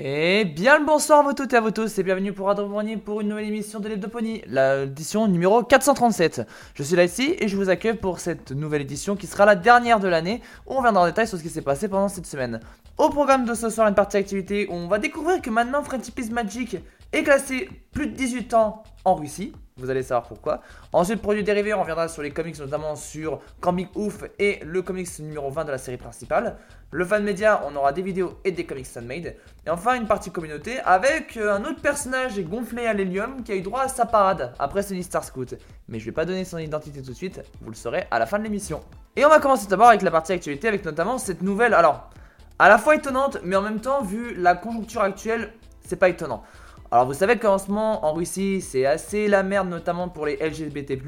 Et bien le bonsoir à vous toutes et à vous tous et bienvenue pour Adrien pour une nouvelle émission de l'Hebdopony, l'édition numéro 437. Je suis là ici et je vous accueille pour cette nouvelle édition qui sera la dernière de l'année où on viendra en détail sur ce qui s'est passé pendant cette semaine. Au programme de ce soir, une partie activité on va découvrir que maintenant Friendship is Magic est classé plus de 18 ans en Russie. Vous allez savoir pourquoi. Ensuite, produits dérivés, on reviendra sur les comics, notamment sur Comic Ouf et le comics numéro 20 de la série principale. Le fan média, on aura des vidéos et des comics fan-made. Et enfin, une partie communauté avec euh, un autre personnage gonflé à l'hélium qui a eu droit à sa parade après Sony Star Scout. Mais je vais pas donner son identité tout de suite, vous le saurez à la fin de l'émission. Et on va commencer d'abord avec la partie actualité, avec notamment cette nouvelle. Alors, à la fois étonnante, mais en même temps, vu la conjoncture actuelle, c'est pas étonnant. Alors vous savez qu'en ce moment en Russie c'est assez la merde notamment pour les LGBT+,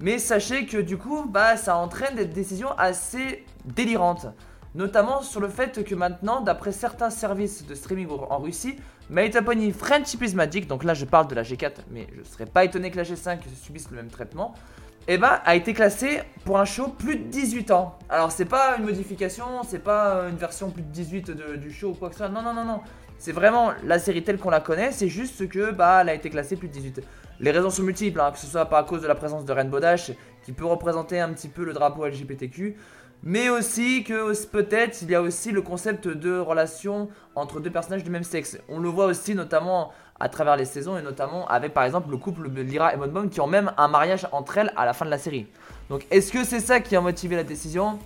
mais sachez que du coup bah ça entraîne des décisions assez délirantes. Notamment sur le fait que maintenant, d'après certains services de streaming en Russie, Pony Friendship is Magic, donc là je parle de la G4, mais je serais pas étonné que la G5 subisse le même traitement, eh bah a été classé pour un show plus de 18 ans. Alors c'est pas une modification, c'est pas une version plus de 18 du show ou quoi que ce soit, non non non non. C'est vraiment la série telle qu'on la connaît, c'est juste que bah elle a été classée plus de 18. Les raisons sont multiples, hein, que ce soit par cause de la présence de Rainbow Dash, qui peut représenter un petit peu le drapeau LGBTQ, mais aussi que peut-être il y a aussi le concept de relation entre deux personnages du même sexe. On le voit aussi notamment à travers les saisons et notamment avec par exemple le couple de Lyra et Monbom qui ont même un mariage entre elles à la fin de la série. Donc est-ce que c'est ça qui a motivé la décision?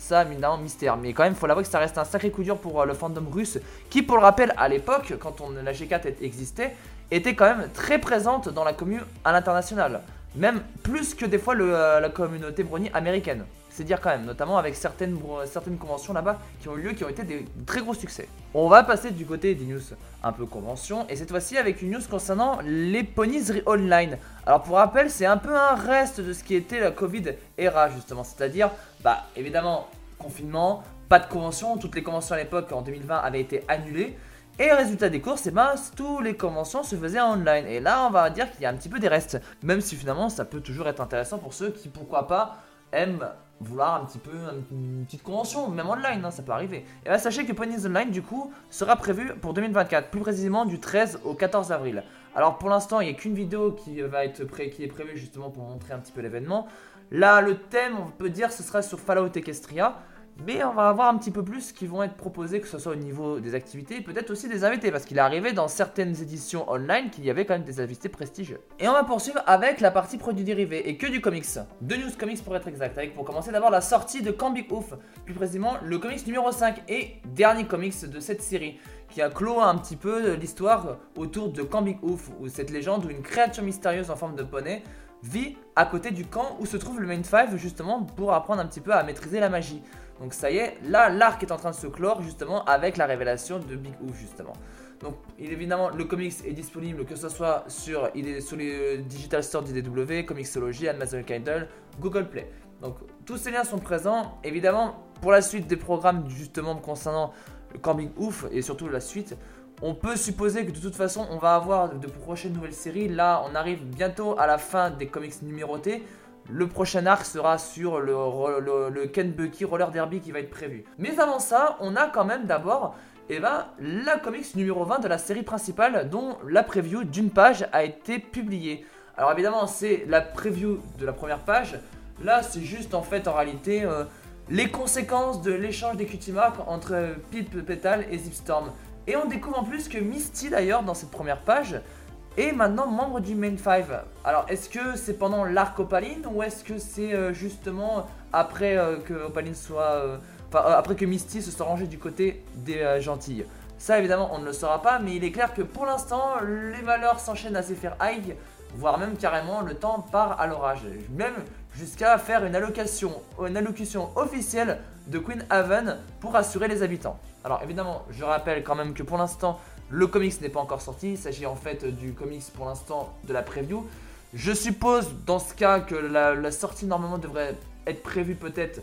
Ça, évidemment, mystère. Mais quand même, faut l'avouer que ça reste un sacré coup dur pour euh, le fandom russe, qui, pour le rappel, à l'époque, quand on, la G4 existait, était quand même très présente dans la commune à l'international. Même plus que des fois euh, la communauté brownie américaine. C'est dire quand même, notamment avec certaines, certaines conventions là-bas qui ont eu lieu, qui ont été des très gros succès. On va passer du côté des news un peu convention, et cette fois-ci avec une news concernant les ponies online. Alors pour rappel, c'est un peu un reste de ce qui était la Covid era justement, c'est-à-dire, bah évidemment, confinement, pas de convention, toutes les conventions à l'époque en 2020 avaient été annulées. Et résultat des courses, et eh ben, toutes les conventions se faisaient en online. Et là, on va dire qu'il y a un petit peu des restes. Même si finalement, ça peut toujours être intéressant pour ceux qui, pourquoi pas, aiment vouloir un petit peu une petite convention, même online, hein, ça peut arriver. Et là, sachez que Ponies Online, du coup, sera prévu pour 2024, plus précisément du 13 au 14 avril. Alors pour l'instant, il n'y a qu'une vidéo qui, va être pré qui est prévue justement pour montrer un petit peu l'événement. Là, le thème, on peut dire, ce sera sur Fallout Equestria. Mais on va avoir un petit peu plus qui vont être proposés, que ce soit au niveau des activités, peut-être aussi des invités, parce qu'il est arrivé dans certaines éditions online qu'il y avait quand même des invités prestigieux. Et on va poursuivre avec la partie produits dérivés, et que du comics. Deux news comics pour être exact, avec pour commencer d'abord la sortie de Comic Ouf, plus précisément le comics numéro 5 et dernier comics de cette série, qui a clos un petit peu l'histoire autour de Comic Ouf, où cette légende où une créature mystérieuse en forme de poney vit à côté du camp où se trouve le Main 5 justement pour apprendre un petit peu à maîtriser la magie. Donc ça y est, là l'arc est en train de se clore justement avec la révélation de Big Oof justement. Donc évidemment le comics est disponible que ce soit sur, il est sur les digital stores d'IDW, Comixology, Amazon Kindle, Google Play. Donc tous ces liens sont présents. Évidemment pour la suite des programmes justement concernant le comic ouf et surtout la suite, on peut supposer que de toute façon on va avoir de prochaines nouvelles séries. Là on arrive bientôt à la fin des comics numérotés. Le prochain arc sera sur le, Ken Bucky Roller Derby qui va être prévu. Mais avant ça, on a quand même d'abord eh ben, la comics numéro 20 de la série principale dont la preview d'une page a été publiée. Alors évidemment, c'est la preview de la première page. Là, c'est juste en fait en réalité euh, les conséquences de l'échange des cutie marks entre Pip Petal et Zipstorm. Et on découvre en plus que Misty d'ailleurs dans cette première page et maintenant membre du Main 5. Alors est-ce que c'est pendant l'arc Opaline ou est-ce que c'est euh, justement après euh. Euh, après que Misty se soit rangé du côté des gentilles Ça évidemment on ne le saura pas mais il est clair que pour l'instant les valeurs s'enchaînent à faire high voire même carrément le temps part à l'orage. Même jusqu'à faire une allocution officielle de Queen Haven pour assurer les habitants. Alors évidemment, je rappelle quand même que pour l'instant, le comics n'est pas encore sorti, il s'agit en fait du comics pour l'instant de la preview. Je suppose dans ce cas que la, sortie normalement devrait être prévue peut-être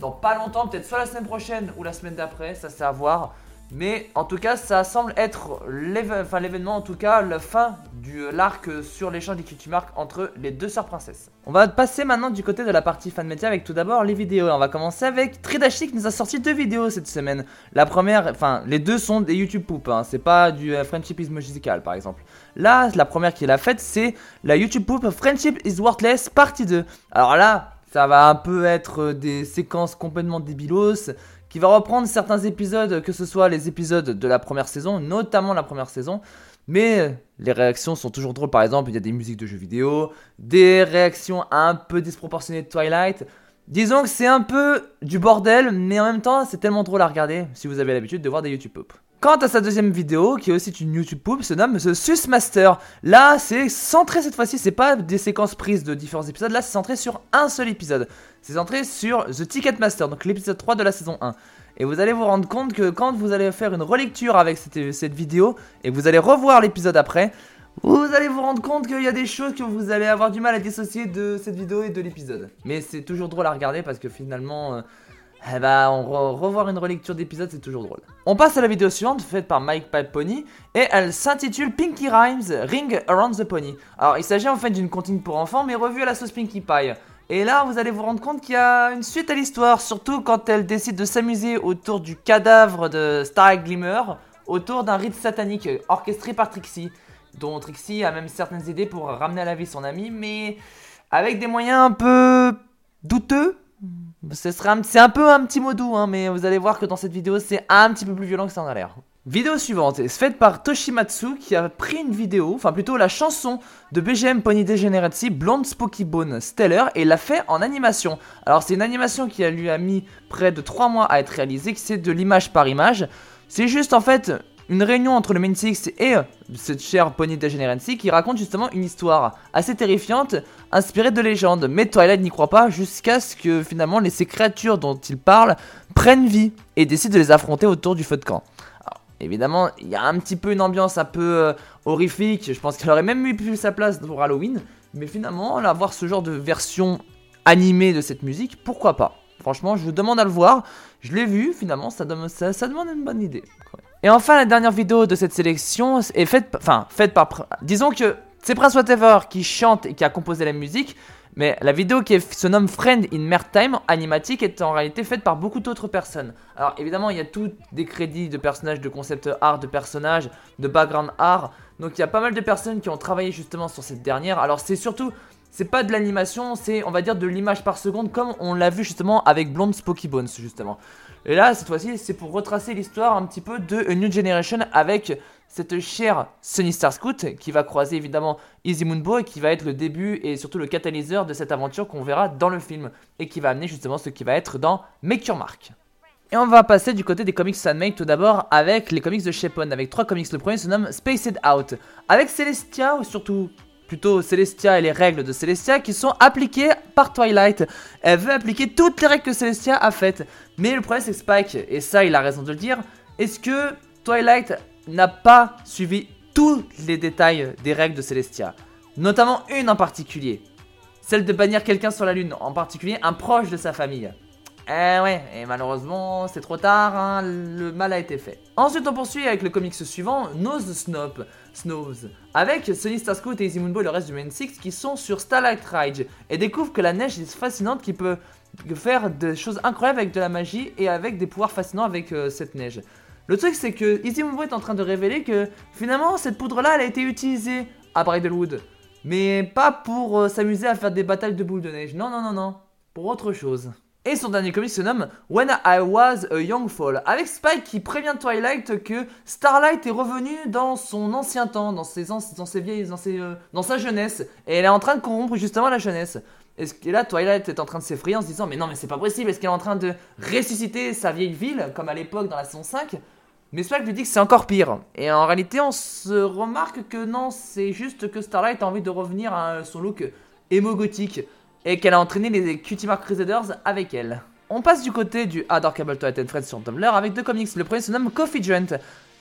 dans pas longtemps, peut-être soit la semaine prochaine ou la semaine d'après, ça c'est à voir. Mais en tout cas, ça semble être l'événement, en tout cas, la fin de l'arc sur l'échange des cutie marks entre les deux sœurs princesses. On va passer maintenant du côté de la partie fan média avec tout d'abord les vidéos. On va commencer avec Tridashi qui nous a sorti deux vidéos cette semaine. La première, enfin, les deux sont des YouTube Poop, hein. c'est pas du euh, Friendship is Musical par exemple. Là, la première qu'il a faite, c'est la YouTube Poop Friendship is Worthless partie 2. Alors là, ça va un peu être des séquences complètement débilos qui va reprendre certains épisodes, que ce soit les épisodes de la première saison, notamment la première saison. Mais les réactions sont toujours drôles. Par exemple, il y a des musiques de jeux vidéo, des réactions un peu disproportionnées de Twilight. Disons que c'est un peu du bordel, mais en même temps, c'est tellement drôle à regarder si vous avez l'habitude de voir des YouTube Pop. Quant à sa deuxième vidéo, qui est aussi une YouTube Poop, se nomme The Sus Master. Là, c'est centré cette fois-ci, c'est pas des séquences prises de différents épisodes, là c'est centré sur un seul épisode. C'est centré sur The Ticket Master, donc l'épisode 3 de la saison 1. Et vous allez vous rendre compte que quand vous allez faire une relecture avec cette, cette vidéo, et vous allez revoir l'épisode après, vous allez vous rendre compte qu'il y a des choses que vous allez avoir du mal à dissocier de cette vidéo et de l'épisode. Mais c'est toujours drôle à regarder parce que finalement... Euh, eh bah, on revoir une relecture d'épisode, c'est toujours drôle. On passe à la vidéo suivante, faite par Mike Pipe Pony, et elle s'intitule Pinky Rhymes Ring Around the Pony. Alors, il s'agit en fait d'une comptine pour enfants, mais revue à la sauce Pinkie Pie. Et là, vous allez vous rendre compte qu'il y a une suite à l'histoire, surtout quand elle décide de s'amuser autour du cadavre de Star Glimmer, autour d'un rite satanique orchestré par Trixie, dont Trixie a même certaines idées pour ramener à la vie son ami, mais avec des moyens un peu douteux, c'est un peu un petit mot doux, hein, mais vous allez voir que dans cette vidéo, c'est un petit peu plus violent que ça en a l'air. Vidéo suivante, c'est faite par Toshimatsu qui a pris une vidéo, enfin plutôt la chanson de BGM Pony Degeneracy Blonde Spooky Bone Stellar et l'a fait en animation. Alors c'est une animation qui a lui a mis près de 3 mois à être réalisée, qui c'est de l'image par image. C'est juste en fait une réunion entre le Main Six et euh, cette chère Pony Degeneracy qui raconte justement une histoire assez terrifiante, inspirée de légendes. Mais Twilight n'y croit pas jusqu'à ce que finalement les, ces créatures dont il parle prennent vie et décident de les affronter autour du feu de camp. évidemment, il y a un petit peu une ambiance un peu euh, horrifique, je pense qu'elle aurait même eu plus sa place pour Halloween, mais finalement, avoir ce genre de version animée de cette musique, pourquoi pas? Franchement, je vous demande à le voir. Je l'ai vu, finalement, ça demande une bonne idée. Et enfin, la dernière vidéo de cette sélection est faite, enfin, faite par, disons que c'est Prince Whatever qui chante et qui a composé la musique, mais la vidéo qui se nomme Friend in Mertime animatique est en réalité faite par beaucoup d'autres personnes. Alors évidemment, il y a tous des crédits de personnages, de concept art, de personnages, de background art. Donc il y a pas mal de personnes qui ont travaillé justement sur cette dernière. Alors c'est surtout c'est pas de l'animation, c'est on va dire de l'image par seconde comme on l'a vu justement avec Blonde Spooky Bones justement. Et là cette fois-ci c'est pour retracer l'histoire un petit peu de A New Generation avec cette chère Sunny Star Scout qui va croiser évidemment Easy Moonbo et qui va être le début et surtout le catalyseur de cette aventure qu'on verra dans le film et qui va amener justement ce qui va être dans Make Your Mark. Et on va passer du côté des comics Sunmade tout d'abord avec les comics de Shepon avec trois comics. Le premier se nomme Spaced Out avec Celestia ou surtout plutôt Celestia et les règles de Celestia qui sont appliquées par Twilight. Elle veut appliquer toutes les règles que Celestia a faites. Mais le problème c'est Spike, et ça il a raison de le dire, est-ce que Twilight n'a pas suivi tous les détails des règles de Celestia? Notamment une en particulier. Celle de bannir quelqu'un sur la lune, en particulier un proche de sa famille. Eh ouais, et malheureusement, c'est trop tard, hein, le mal a été fait. Ensuite, on poursuit avec le comics suivant, Nose Snop, Snows, avec Sunny Starscoot et Easy Moonbo et le reste du Main Six qui sont sur Starlight Ride et découvrent que la neige est fascinante qui peut faire des choses incroyables avec de la magie et avec des pouvoirs fascinants avec euh, cette neige. Le truc c'est que Easy Moonbo est en train de révéler que finalement cette poudre là elle a été utilisée à Bridalwood. Mais pas pour euh, s'amuser à faire des batailles de boules de neige, non non non non, pour autre chose. Et son dernier comic se nomme When I Was a Young Fall, avec Spike qui prévient Twilight que Starlight est revenu dans son ancien temps, dans ses, dans ses vieilles, dans, ses, euh, dans sa jeunesse, et elle est en train de corrompre justement la jeunesse. Et là, Twilight est en train de s'effrayer en se disant Mais non, mais c'est pas possible, est-ce qu'elle est en train de ressusciter sa vieille ville, comme à l'époque dans la saison 5 mais Spike lui dit que c'est encore pire. Et en réalité, on se remarque que non, c'est juste que Starlight a envie de revenir à son look émo-gothique et qu'elle a entraîné les Cutie Mark Crusaders avec elle. On passe du côté du Adorable Twilight and Friends sur Tumblr avec deux comics. Le premier se nomme Coffee Joint.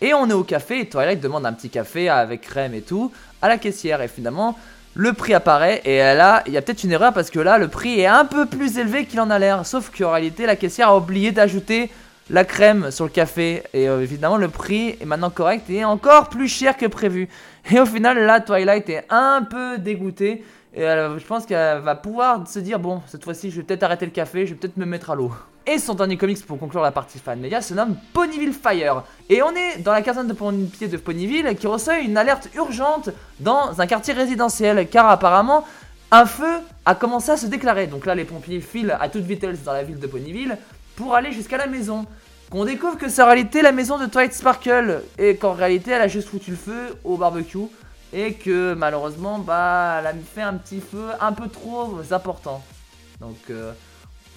Et on est au café et Twilight demande un petit café avec crème et tout à la caissière. Et finalement, le prix apparaît et là, il y a peut-être une erreur parce que là, le prix est un peu plus élevé qu'il en a l'air. Sauf qu'en réalité, la caissière a oublié d'ajouter la crème sur le café. Et euh, évidemment, le prix est maintenant correct et encore plus cher que prévu. Et au final, là, Twilight est un peu dégoûté. Et je pense qu'elle va pouvoir se dire bon, cette fois-ci, je vais peut-être arrêter le café, je vais peut-être me mettre à l'eau. Et son dernier comics pour conclure la partie fan média se nomme Ponyville Fire. Et on est dans la caserne de pompiers de Ponyville qui reçoit une alerte urgente dans un quartier résidentiel car apparemment un feu a commencé à se déclarer. Donc là, les pompiers filent à toute vitesse dans la ville de Ponyville pour aller jusqu'à la maison. Qu'on découvre que c'est en réalité la maison de Twilight Sparkle et qu'en réalité elle a juste foutu le feu au barbecue et que malheureusement bah elle a fait un petit feu un peu trop important. Donc euh,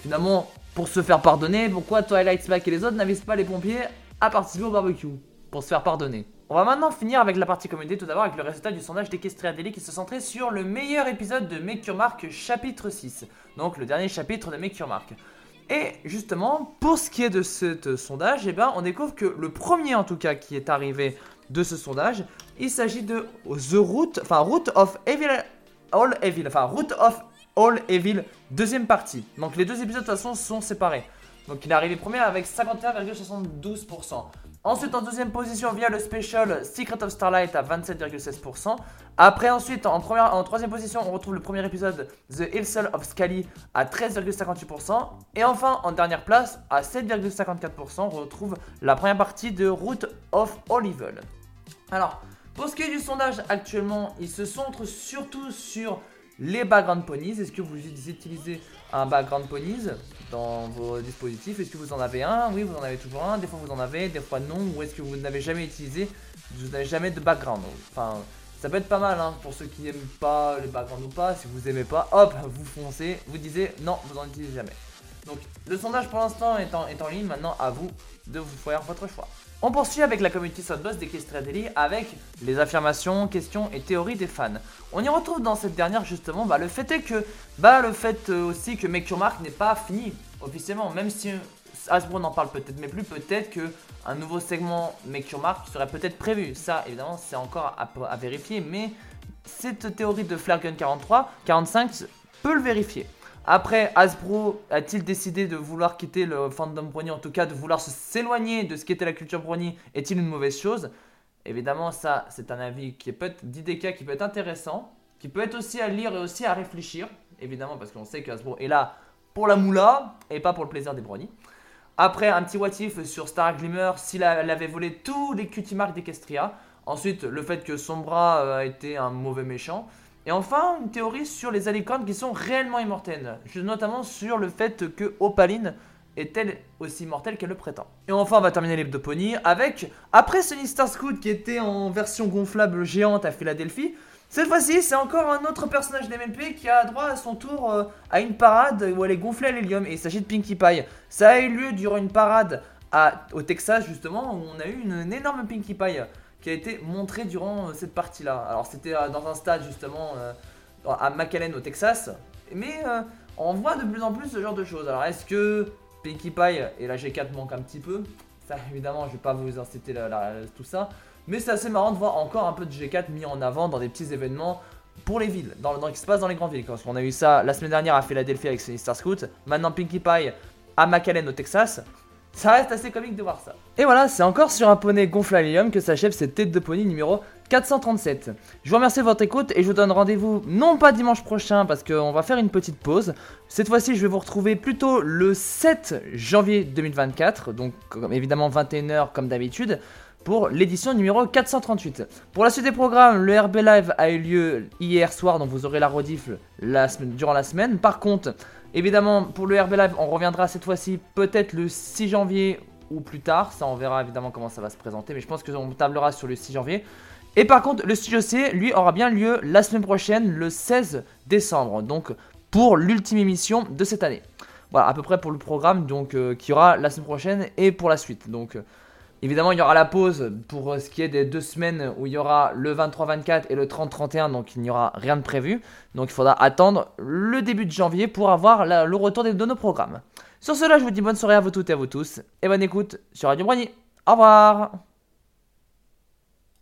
finalement pour se faire pardonner, pourquoi Twilight Sparkle et les autres n'avisent pas les pompiers à participer au barbecue? Pour se faire pardonner on va maintenant finir avec la partie communauté, tout d'abord avec le résultat du sondage d'Equestria Daily qui se centrait sur le meilleur épisode de Make Your Mark chapitre 6. Donc le dernier chapitre de Make Your Mark. Et justement, pour ce qui est de ce sondage, eh ben, on découvre que le premier en tout cas qui est arrivé de ce sondage, il s'agit de The Root, enfin Root of Evil, All Evil, enfin Root of All Evil, deuxième partie. Donc les deux épisodes de toute façon sont séparés. Donc il est arrivé premier avec 51,72%. Ensuite, en deuxième position, via le special Secret of Starlight à 27,16%. Après, ensuite, en, première, en troisième position, on retrouve le premier épisode The Hillsell of Scully à 13,58%. Et enfin, en dernière place, à 7,54%, on retrouve la première partie de Root of All Evil. Alors, pour ce qui est du sondage actuellement, il se centre surtout sur les background ponies. Est-ce que vous utilisez un background ponies dans vos dispositifs? Est-ce que vous en avez un? Oui, vous en avez toujours un. Des fois, vous en avez, des fois non. Ou est-ce que vous n'avez jamais utilisé Vous n'avez jamais de background? Enfin, ça peut être pas mal hein, pour ceux qui n'aiment pas les backgrounds ou pas. Si vous aimez pas, hop, vous foncez. Vous disiez non, vous n'en utilisez jamais. Donc, le sondage pour l'instant est en, ligne. Maintenant, à vous de vous faire votre choix. On poursuit avec la community Soundboss d'Equestria Daily avec les affirmations, questions et théories des fans. On y retrouve dans cette dernière justement bah, le fait est que bah, le fait euh, aussi que Make Your Mark n'est pas fini officiellement, même si Hasbro n'en parle peut-être mais plus, peut-être que un nouveau segment Make Your Mark serait peut-être prévu. Ça évidemment c'est encore à, vérifier, mais cette théorie de Flare Gun 43, 45 peut le vérifier. Après, Hasbro a-t-il décidé de vouloir quitter le fandom brony, en tout cas de vouloir s'éloigner de ce qu'était la culture brony Est-il une mauvaise chose? Évidemment, ça, c'est un avis qui peut être d'IDK qui peut être intéressant, qui peut être aussi à lire et aussi à réfléchir, évidemment, parce qu'on sait que Hasbro est là pour la moula et pas pour le plaisir des bronies. Après, un petit what sur Star Glimmer, s'il avait volé tous les cutie marks d'Equestria. Ensuite, le fait que son bras euh, a été un mauvais méchant. Et enfin, une théorie sur les alicornes qui sont réellement immortelles, notamment sur le fait que Opaline est-elle aussi immortelle qu'elle le prétend. Et enfin, on va terminer les avec, après Sunny Star Scoot qui était en version gonflable géante à Philadelphie, cette fois-ci, c'est encore un autre personnage d'MMP qui a droit à son tour euh, à une parade où elle est gonflée à l'hélium, et il s'agit de Pinkie Pie. Ça a eu lieu durant une parade au Texas, justement, où on a eu une énorme Pinkie Pie qui a été montré durant euh, cette partie-là. Alors c'était euh, dans un stade justement euh, à McAllen au Texas, mais on voit de plus en plus ce genre de choses. Alors est-ce que Pinkie Pie et la G4 manquent un petit peu? Ça évidemment je vais pas vous inciter tout ça, mais c'est assez marrant de voir encore un peu de G4 mis en avant dans des petits événements pour les villes, dans, dans, qui se passe dans les grandes villes. Parce qu'on a eu ça la semaine dernière à Philadelphie avec Star Scout, maintenant Pinkie Pie à McAllen au Texas. Ça reste assez comique de voir ça. Et voilà, c'est encore sur un poney gonflalium que s'achève cette tête de poney numéro 437. Je vous remercie de votre écoute et je vous donne rendez-vous non pas dimanche prochain parce qu'on va faire une petite pause. Cette fois-ci, je vais vous retrouver plutôt le 7 janvier 2024, donc évidemment 21h comme d'habitude pour l'édition numéro 438. Pour la suite des programmes, le RB Live a eu lieu hier soir, donc vous aurez la rediff la semaine, durant la semaine. Par contre, Évidemment, pour le RB Live, on reviendra cette fois-ci peut-être le 6 janvier ou plus tard. Ça, on verra évidemment comment ça va se présenter. Mais je pense qu'on tablera sur le 6 janvier. Et par contre, le studio C, lui, aura bien lieu la semaine prochaine, le 16 décembre. Donc, pour l'ultime émission de cette année. Voilà, à peu près pour le programme donc, euh, qui aura la semaine prochaine et pour la suite. Donc, euh, Évidemment, il y aura la pause pour euh, ce qui est des deux semaines où il y aura le 23-24 et le 30-31, donc il n'y aura rien de prévu. Donc il faudra attendre le début de janvier pour avoir le retour de nos programmes. Sur cela, je vous dis bonne soirée à vous toutes et à vous tous, et bonne écoute sur Radio Brony. Au revoir